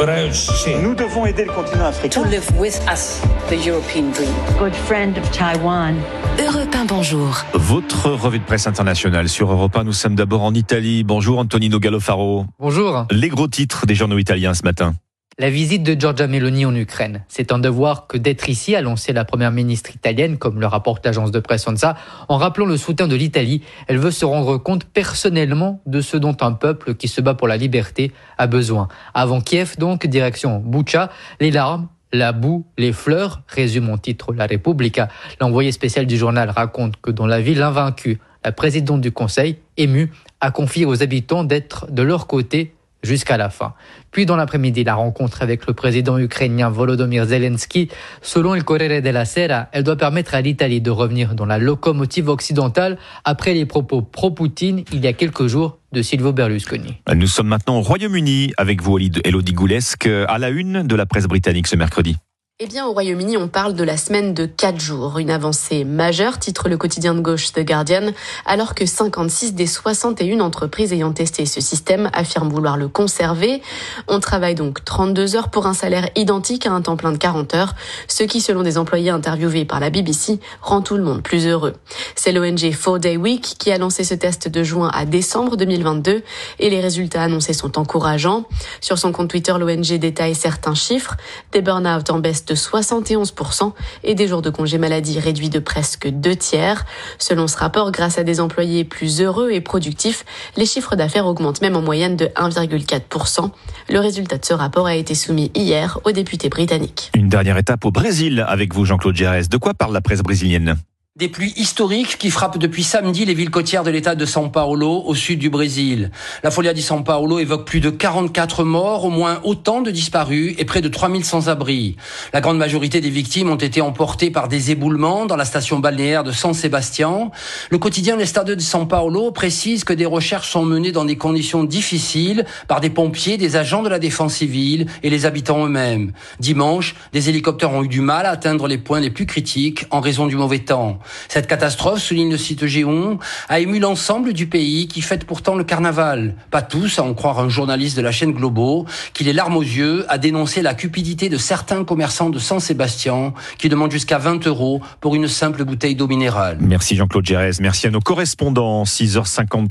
Nous devons aider le continent africain. To live with us, the European dream. Good friend of Taiwan. Europe 1, bonjour. Votre revue de presse internationale sur Europe 1. Nous sommes d'abord en Italie. Bonjour Antonino Gallofaro. Bonjour. Les gros titres des journaux italiens ce matin. La visite de Giorgia Meloni en Ukraine. C'est un devoir que d'être ici, a lancé la première ministre italienne, comme le rapporte l'agence de presse ANSA, en rappelant le soutien de l'Italie. Elle veut se rendre compte personnellement de ce dont un peuple qui se bat pour la liberté a besoin. Avant Kiev, donc, direction Bucha, les larmes, la boue, les fleurs, résume en titre La Repubblica. L'envoyé spécial du journal raconte que dans la ville invaincue, la présidente du conseil, émue, a confié aux habitants d'être de leur côté jusqu'à la fin. Puis dans l'après-midi, la rencontre avec le président ukrainien Volodymyr Zelensky. Selon le Corriere della Sera, elle doit permettre à l'Italie de revenir dans la locomotive occidentale après les propos pro-Poutine il y a quelques jours de Silvio Berlusconi. Nous sommes maintenant au Royaume-Uni avec vous, Elodie Goulesque, à la une de la presse britannique ce mercredi. Eh bien, au Royaume-Uni, on parle de la semaine de 4 jours. Une avancée majeure, titre le quotidien de gauche The Guardian, alors que 56 des 61 entreprises ayant testé ce système affirment vouloir le conserver. On travaille donc 32 heures pour un salaire identique à un temps plein de 40 heures, ce qui, selon des employés interviewés par la BBC, rend tout le monde plus heureux. C'est l'ONG 4 Day Week qui a lancé ce test de juin à décembre 2022 et les résultats annoncés sont encourageants. Sur son compte Twitter, l'ONG détaille certains chiffres. Des burn-out en baisse de 71% et des jours de congé maladie réduits de presque deux tiers. Selon ce rapport, grâce à des employés plus heureux et productifs, les chiffres d'affaires augmentent même en moyenne de 1,4%. Le résultat de ce rapport a été soumis hier aux députés britanniques. Une dernière étape au Brésil avec vous, Jean-Claude Gérès. De quoi parle la presse brésilienne? Des pluies historiques qui frappent depuis samedi les villes côtières de l'état de São Paulo, au sud du Brésil. La Folia di São Paulo évoque plus de 44 morts, au moins autant de disparus et près de 3000 sans-abri. La grande majorité des victimes ont été emportées par des éboulements dans la station balnéaire de San Sébastien. Le quotidien L'Estado de São Paulo précise que des recherches sont menées dans des conditions difficiles par des pompiers, des agents de la défense civile et les habitants eux-mêmes. Dimanche, des hélicoptères ont eu du mal à atteindre les points les plus critiques en raison du mauvais temps. Cette catastrophe, souligne le site Géon, a ému l'ensemble du pays qui fête pourtant le carnaval. Pas tous, à en croire un journaliste de la chaîne Globo, qui les larmes aux yeux a dénoncé la cupidité de certains commerçants de Saint-Sébastien qui demandent jusqu'à 20 euros pour une simple bouteille d'eau minérale. Merci Jean-Claude Gérès. Merci à nos correspondants. 6h53.